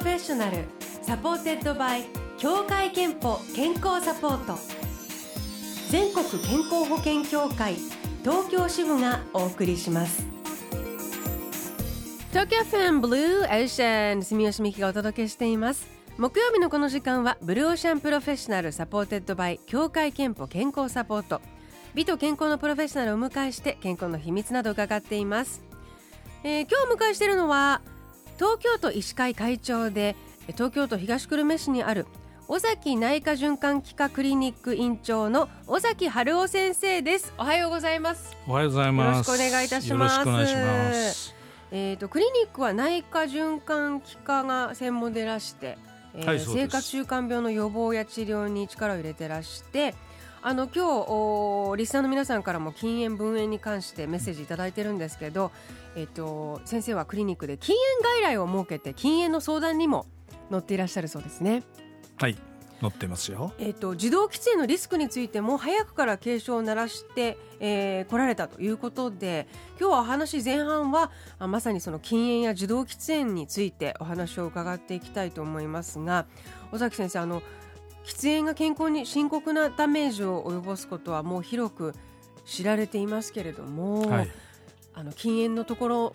Professional supported by 協会けんぽ健康サポート。全国健康保険協会東京支部がお送りします。東京 FM Blue Ocean 住吉美紀がお届けしています。木曜日のこの時間は Blue Ocean Professional supported by 協会けんぽ健康サポート。美と健康のプロフェッショナルをお迎えして健康の秘密など伺っています、えー、今日お迎えしているのは東京都医師会会長で東京都東久留米市にある尾崎内科循環器科クリニック院長の尾崎春夫先生です。おはようございます。おはようございます。よろしくお願いいたします。えっ、ー、とクリニックは内科循環器科が専門でいらして、えー、はい、生活習慣病の予防や治療に力を入れてらしてあの今日リスナーの皆さんからも禁煙分煙に関してメッセージ頂いてるんですけど、えっと、先生はクリニックで禁煙外来を設けて禁煙の相談にも乗っていらっしゃるそうですね。はい乗ってますよ、えーと、受動喫煙のリスクについても早くから警鐘を鳴らして、えー、来られたということで今日はお話前半はあまさにその禁煙や受動喫煙についてお話を伺っていきたいと思いますが尾崎先生あの喫煙が健康に深刻なダメージを及ぼすことはもう広く知られていますけれども、はい、あの禁煙のところ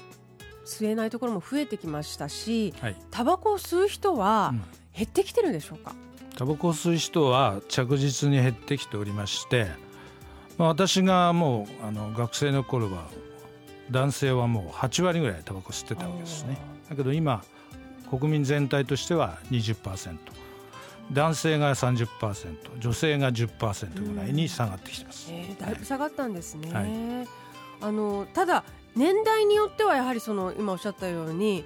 吸えないところも増えてきましたし、はい、タバコを吸う人は減ってきてるでしょうか、うん、タバコを吸う人は着実に減ってきておりまして、まあ、私がもうあの学生の頃は男性はもう8割ぐらいタバコ吸ってたわけですね。だけど今国民全体としては20%男性が30%女性が10%ぐらいに下がってきてます、えー、だいぶ下がったんですね、はい、あのただ年代によってはやはりその今おっしゃったように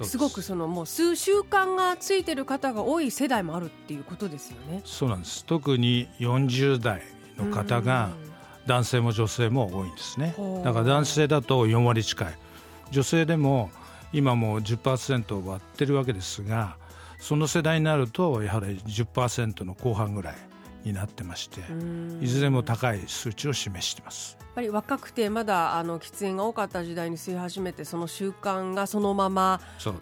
す。ごくそのもう数習慣がついてる方が多い世代もあるっていうことですよね。そうなんです。特に40代の方が男性も女性も多いんですね。だから男性だと4割近い、女性でも今もう10%を割ってるわけですが、その世代になるとやはり10%の後半ぐらいになってましていずれも高い数値を示しています。やっぱり若くてまだあの喫煙が多かった時代に吸い始めてその習慣がそのまま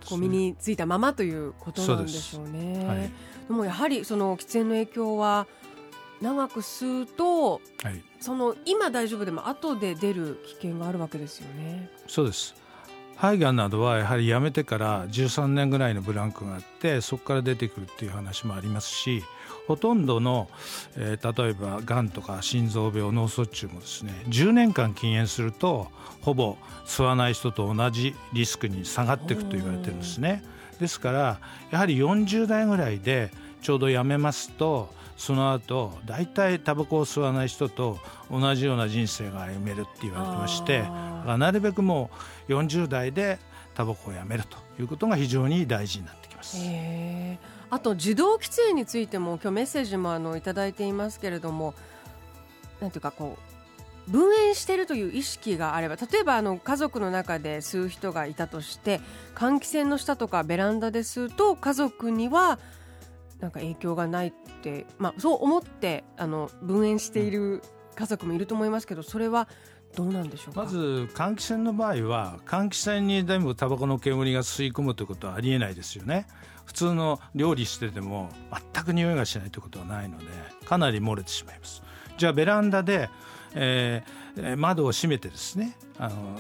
こう身についたままということなんでしょうね。はい、でもやはりその喫煙の影響は長く吸うと、はい、その今大丈夫でも後で出る危険があるわけですよね。そうです肺がんなどはやはりやめてから13年ぐらいのブランクがあってそこから出てくるっていう話もありますしほとんどの、えー、例えばがんとか心臓病脳卒中もですね10年間禁煙するとほぼ吸わない人と同じリスクに下がっていくと言われてるんですね。ですからやはり40代ぐらいでちょうどやめますとその後大体タバコを吸わない人と同じような人生が歩めるって言われてましてなるべくもう40代でタバコをやめるということが非常に大事になってきます。あと受動喫煙についても今日メッセージもあのいただいていますけれどもなんていうかこう分煙しているという意識があれば例えばあの家族の中で吸う人がいたとして換気扇の下とかベランダで吸うと家族にはなんか影響がないって、まあ、そう思ってあの分煙している家族もいると思いますけどそれはどうなんでしょうまず換気扇の場合は換気扇に全部タバコの煙が吸い込むということはありえないですよね。普通の料理してても全く匂いがしないということはないのでかなり漏れてしまいます。じゃあベランダで、えー、窓を閉めてですねあの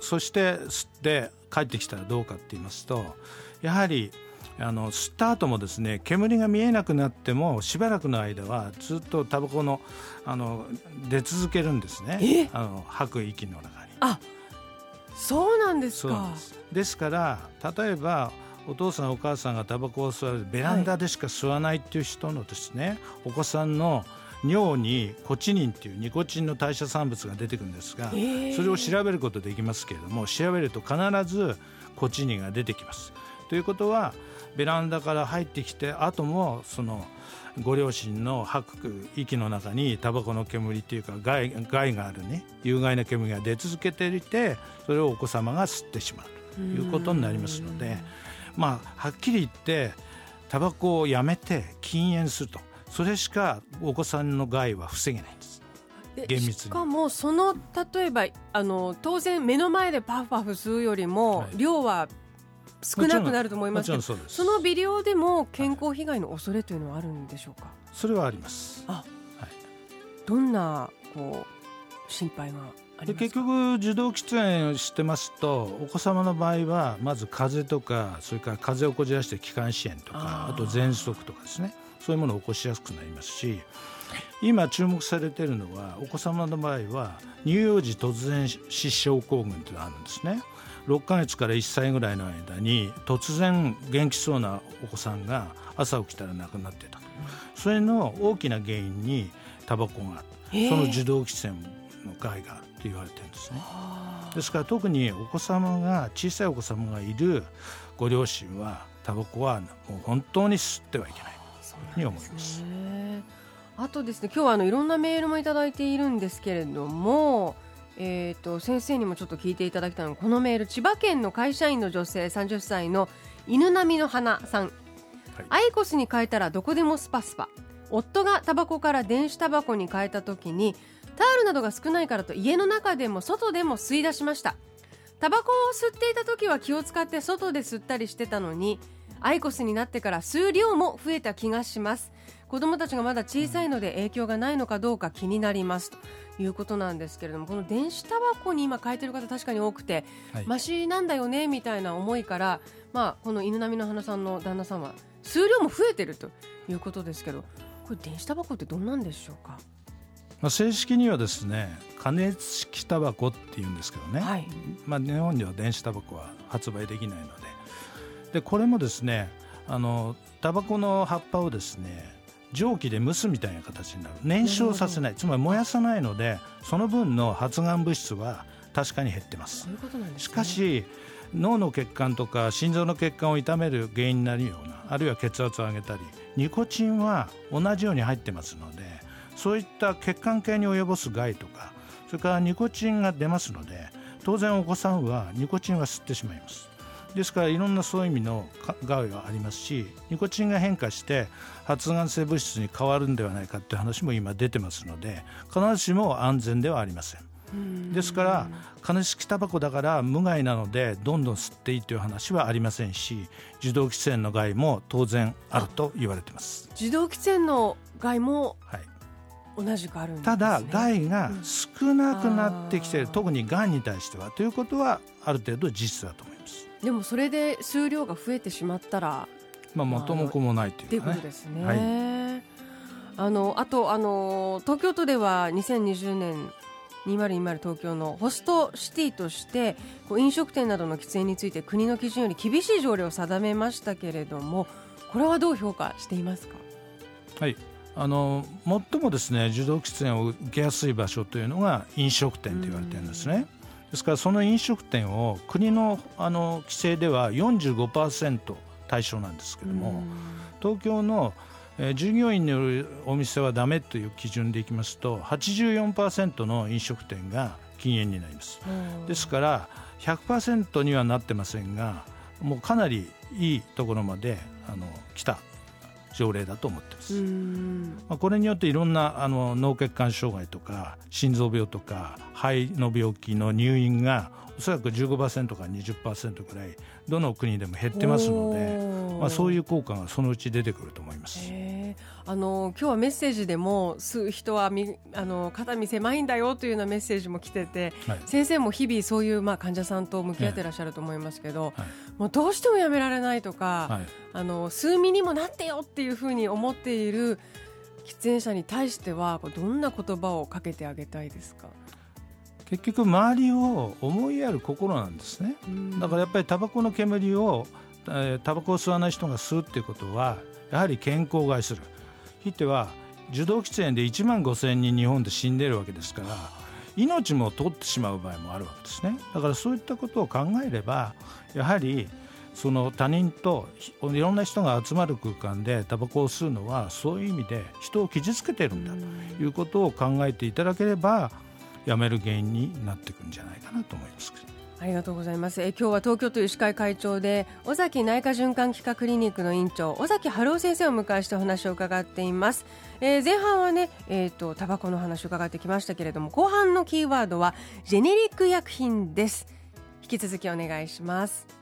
そして吸って帰ってきたらどうかって言いますとやはりあの吸った後もですね煙が見えなくなってもしばらくの間はずっとタバコのあの出続けるんですね。あの吐く息の中に。あそうなんですか。です。から例えばお父さんお母さんがタバコを吸われるベランダでしか吸わないっていう人のですね、はい、お子さんの尿にコチニンっていうニコチンの代謝産物が出てくるんですが、それを調べることできますけれども調べると必ずコチニンが出てきます。ということはベランダから入ってきて後もそのご両親の吐く息の中にタバコの煙っていうか害害があるね有害な煙が出続けていてそれをお子様が吸ってしまうということになりますのでまあはっきり言ってタバコをやめて禁煙すると。それしかお子さんの害は防げないんです。厳密に。しかもその例えばあの当然目の前でパフパフ吸うよりも、量は少なくなると思いますけどそその微量でも健康被害の恐れというのはあるんでしょうか？それはあります。あ、はい、どんなこう心配がで結局受動喫煙してますとお子様の場合はまず風邪とかそれから風邪をこじらして気管支炎とかあと喘息とかですね。そういうものを起こしやすくなりますし今注目されているのはお子様の場合は乳幼児突然死症候群というのがあるんですね6ヶ月から1歳ぐらいの間に突然元気そうなお子さんが朝起きたら亡くなってたそれの大きな原因にタバコがあるその受動喫煙の害があると言われてるんですね。ですから特にお子様が小さいお子様がいるご両親はタバコはもう本当に吸ってはいけない。とに思います。あとですね今日はあのいろんなメールもいただいているんですけれども、えーと、先生にもちょっと聞いていただきたいのこのメール千葉県の会社員の女性30歳の犬並みの花さん、はい、アイコスに変えたらどこでもスパスパ。夫がタバコから電子タバコに変えた時にタオルなどが少ないからと家の中でも外でも吸い出しました。タバコを吸っていた時は気を使って外で吸ったりしてたのにアイコスになってから吸う量も増えた気がします子供たちがまだ小さいので影響がないのかどうか気になりますということなんですけれどもこの電子タバコに今変えてる方確かに多くて、はい、マシなんだよねみたいな思いから、まあ、この犬並みの花さんの旦那さんは数量も増えてるということですけどこれ電子タバコってどんなんでしょうか？まあ、正式にはですね加熱式タバコっていうんですけどね、はい、まあ、日本には電子タバコは発売できないので。でこれもですねあのタバコの葉っぱをですね蒸気で蒸すみたいな形になる。燃焼させない。つまり燃やさないのでその分の発がん物質は確かに減ってます、ね、しかし脳の血管とか心臓の血管を痛める原因になるようなあるいは血圧を上げたりニコチンは同じように入ってますのでそういった血管系に及ぼす害とかそれからニコチンが出ますので当然お子さんはニコチンは吸ってしまいますですからいろんなそういう意味の害がありますしニコチンが変化して発がん性物質に変わるんではないかという話も今出てますので必ずしも安全ではありません。ですから加熱式タバコだから無害なのでどんどん吸っていいという話はありませんし受動喫煙の害も当然あると言われています。受動喫煙の害も、はい。同じくあるんです、ね、ただ害が少なくなってきている、うん、特にがんに対しては。ということはある程度事実だと思いますでもそれで数量が増えてしまったらまあ元も子もないという、ね、ことですね、はい、あのあとあの東京都では2020年2020東京のホストシティとしてこう飲食店などの喫煙について国の基準より厳しい条例を定めましたけれどもこれはどう評価していますか？はい。あの最もですね受動喫煙を受けやすい場所というのが飲食店と言われてるんですね。ですからその飲食店を国のあの規制では45%対象なんですけども東京の、えー、従業員によるお店はダメという基準でいきますと84%の飲食店が禁煙になります。ですから100%にはなってませんがもうかなりいいところまであの来た条例だと思ってます。まあ、これによっていろんなあの脳血管障害とか心臓病とか肺の病気の入院がおそらく15%から20%ぐらいどの国でも減ってますので、まあ、そういう効果がそのうち出てくると思います。あの今日はメッセージでも吸う人はみあの肩身狭いんだよというようなメッセージも来てて、はい、先生も日々そういう、まあ、患者さんと向き合ってらっしゃると思いますけど、はい、もうどうしてもやめられないとか、はい、あの数ミにもなってよっていうふうに思っている喫煙者に対してはどんな言葉をかけてあげたいですか？結局周りを思いやる心なんですね。だからやっぱりタバコの煙をタバコを吸わない人が吸うっていうことはやはり健康を害するひいては受動喫煙で1万5000人日本で死んでるわけですから命も取ってしまう場合もあるわけですねだからそういったことを考えればやはりその他人といろんな人が集まる空間でタバコを吸うのはそういう意味で人を傷つけてるんだということを考えていただければやめる原因になっていくんじゃないかなと思います。ありがとうございます。え今日は東京都医師会会長で尾崎内科循環器科クリニックの院長尾崎春夫先生を迎えしてお話を伺っています。えー、前半はね、えっ、ー、とタバコの話を伺ってきましたけれども、後半のキーワードはジェネリック薬品です。引き続きお願いします。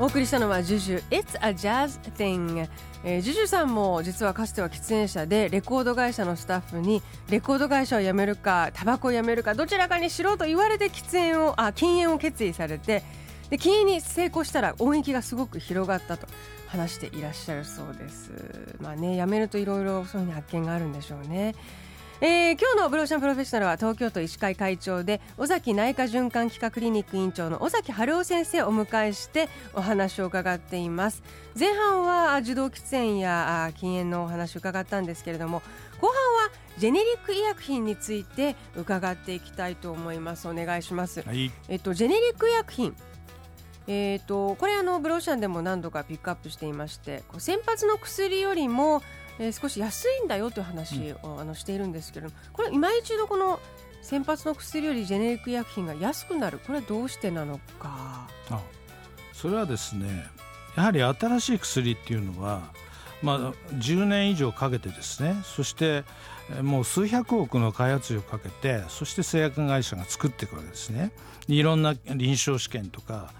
お送りしたのはジュジュ。It's a Jazz Thing、えー、ジュジュさんも実はかつては喫煙者でレコード会社のスタッフにレコード会社を辞めるかタバコを辞めるかどちらかにしろと言われて喫煙をあ禁煙を決意されてで禁煙に成功したら音域がすごく広がったと話していらっしゃるそうです。まあね辞めるといろいろそういう発見があるんでしょうね。えー、今日のブローシャンプロフェッショナルは東京都医師会会長で尾崎内科循環器科クリニック院長の尾崎春夫先生をお迎えしてお話を伺っています。前半は受動喫煙や禁煙のお話を伺ったんですけれども後半はジェネリック医薬品について伺っていきたいと思います。お願いします、はい、えっとジェネリック医薬品。えーと、これあのブローシャンでも何度かピックアップしていまして先発の薬よりもえー、少し安いんだよという話を、うん、あのしているんですけれどもこれ今一度この先発の薬よりジェネリック医薬品が安くなる。これはどうしてなのか。あそれはですねやはり新しい薬っていうのは、まあ、10年以上かけてですね。そしてもう数百億の開発費をかけてそして製薬会社が作っていくわけですね。いろんな臨床試験とか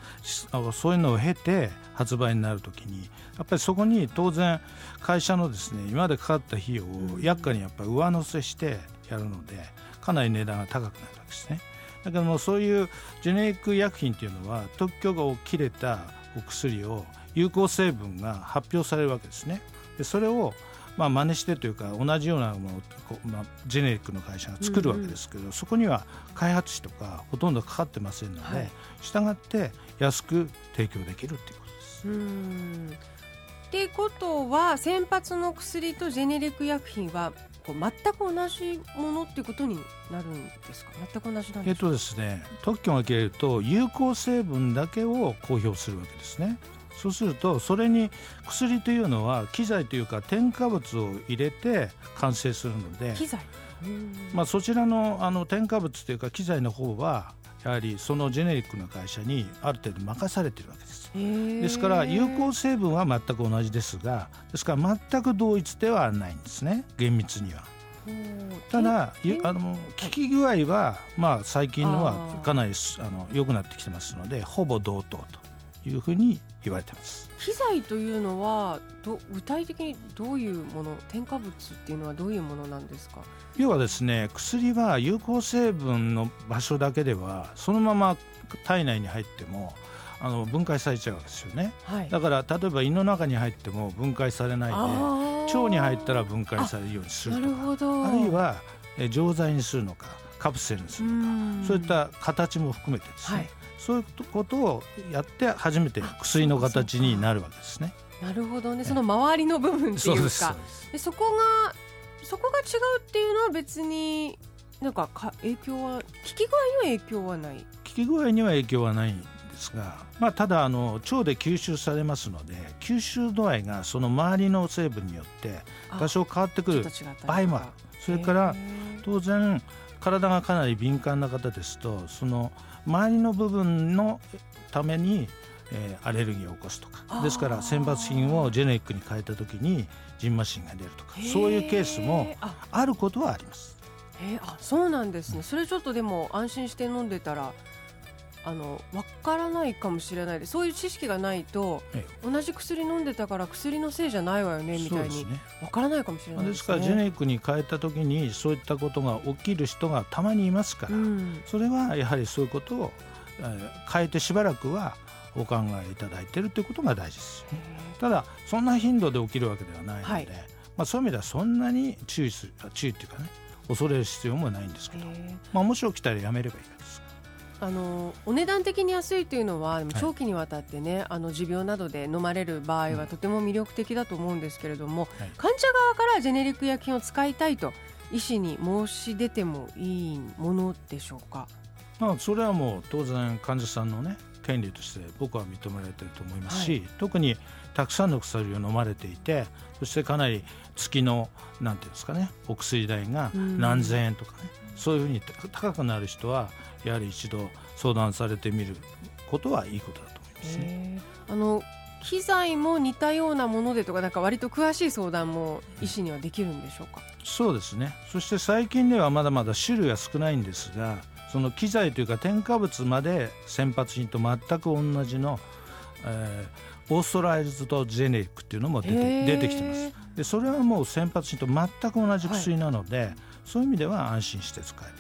そういうのを経て発売になるときにやっぱりそこに当然会社のですね今までかかった費用を薬価にやっぱり上乗せしてやるのでかなり値段が高くなるわけですね。だけどもそういうジェネリック薬品っていうのは特許が切れたお薬を有効成分が発表されるわけですね。でそれをまあ真似してというか同じようなものをまあ、ジェネリックの会社が作るわけですけど、うんうん、そこには開発費とかほとんどかかってませんので、はい、従って安く提供できるっていうことです。うん。ってことは先発の薬とジェネリック薬品はこう全く同じものっていうことになるんですか？全く同じなんえっとですね特許が切れると有効成分だけを公表するわけですねそうするとそれに薬というのは機材というか添加物を入れて完成するので機材？まあ、そちらのあの添加物というか機材の方はやはりそのジェネリックの会社にある程度任されているわけです。ですから有効成分は全く同じですがですから全く同一ではないんですね厳密には。ただあの効き具合は、まあ、最近のはかなりあの良くなってきてますのでほぼ同等というふうに言われてます。機材というのはど具体的にどういうもの添加物っていうのはどういうものなんですか？要はですね薬は有効成分の場所だけではそのまま体内に入ってもあの分解されちゃうんですよね、はい、だから例えば胃の中に入っても分解されないで腸に入ったら分解されるようにするとかあるいはえ錠剤にするのかカプセルにするのかそういった形も含めてですね、はい、そういうことをやって初めて薬の形になるわけですね。なるほどね。その周りの部分っていうか。でそこがそこが違うっていうのは別になんかか影響は効き具合には影響はない？効き具合には影響はないですが、まあ、ただあの腸で吸収されますので吸収度合いがその周りの成分によって多少変わってくる場合もある。それから当然体がかなり敏感な方ですとその周りの部分のためにえー、アレルギーを起こすとかですから選抜品をジェネリックに変えた時にジンマシンが出るとかそういうケースもあ。ることはあります。えー、あそうなんですね、それちょっとでも安心して飲んでたらあの分からないかもしれないでそういう知識がないと、同じ薬飲んでたから薬のせいじゃないわよねみたいに分からないかもしれないです、ね,、からジェネリックに変えた時にそういったことが起きる人がたまにいますから、うん、それはやはりそういうことを、えー、変えてしばらくはお考えいただいているということが大事ですただそんな頻度で起きるわけではないので、はい、まあ、そういう意味ではそんなに注意する注意っていうかね恐れる必要もないんですけど、まあ、もし起きたらやめればいいですあのお値段的に安いというのは長期にわたってね、はい、あの持病などで飲まれる場合はとても魅力的だと思うんですけれども、はい、患者側からジェネリック薬品を使いたいと医師に申し出てもいいものでしょうか、まあ、それはもう当然患者さんのね権利として僕は認められていると思いますし、はい、特にたくさんの薬を飲まれていてそしてかなり月のなんていうんですかねお薬代が何千円とかね、うそういうふうに高くなる人はやはり一度相談されてみることはいいことだと思いますね。あの機材も似たようなものでとかなんか割と詳しい相談も医師にはできるんでしょうか、そうですね。そして最近ではまだまだ種類は少ないんですがその機材というか添加物まで先発品と全く同じのえー、オーストライズドジェネリックっていうのも出て出てきてます。でそれはもう先発品と全く同じ薬なので、はい、そういう意味では安心して使える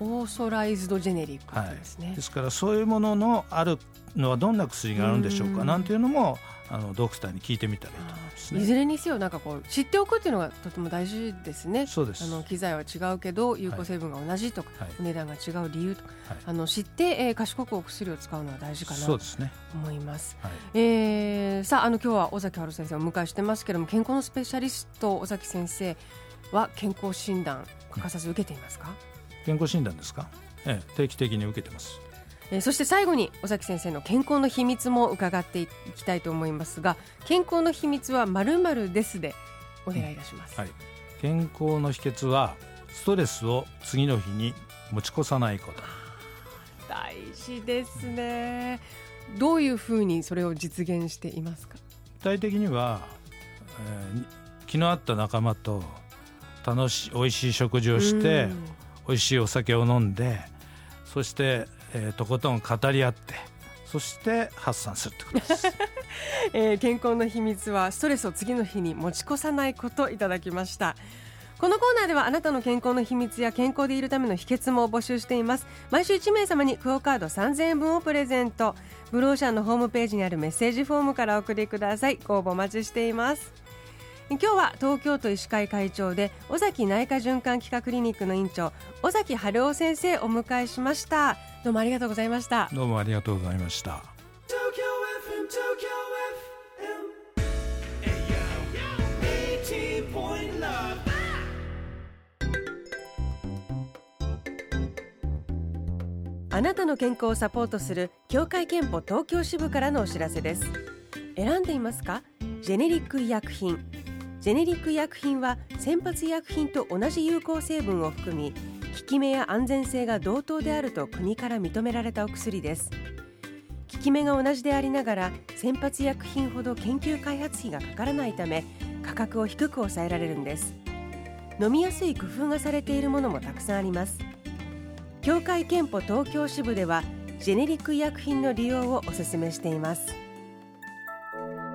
オーソライズドジェネリックですね、はい、ですからそういうもののあるのはどんな薬があるんでしょうかなんていうのもあのドクターに聞いてみたらいいと思います、ね、いずれにせよなんかこう知っておくっていうのがとても大事ですね。そうです。あの機材は違うけど有効成分が同じとか、はい、値段が違う理由とか、はい、あの知って、えー、賢くお薬を使うのは大事かなと思います。はい、えー、さああの今日は尾崎春先生をお迎えしてますけれども健康のスペシャリスト尾崎先生は健康診断欠かさず受けていますか、健康診断ですか、ええ、定期的に受けてますえー、そして最後に尾崎先生の健康の秘密も伺っていきたいと思いますが健康の秘密はまるまるですでお願いいたします、はい、健康の秘訣はストレスを次の日に持ち越さないこと。大事ですね。どういうふうにそれを実現していますか？具体的には、えー、気の合った仲間と楽しい美味しい食事をして美味しいお酒を飲んでそしてえー、とことん語り合ってそして発散するってことです、えー、健康の秘密はストレスを次の日に持ち越さないこといただきました。このコーナーではあなたの健康の秘密や健康でいるための秘訣も募集しています。毎週1名様にクオカード3000円分をプレゼント。ブローシャンのホームページにあるメッセージフォームからお送りください。ご応募お待ちしています。今日は東京都医師会会長で尾崎内科循環器科クリニックの院長尾崎春夫先生をお迎えしました。どうもありがとうございました。どうもありがとうございました。あなたの健康をサポートする協会憲法東京支部からのお知らせです。選んでいますか？ジェネリック医薬品ジェネリック医薬品は先発医薬品と同じ有効成分を含み効き目や安全性が同等であると国から認められたお薬です。効き目が同じでありながら先発医薬品ほど研究開発費がかからないため価格を低く抑えられるんです。飲みやすい工夫がされているものもたくさんあります。協会けんぽ東京支部ではジェネリック医薬品の利用をお勧めしています。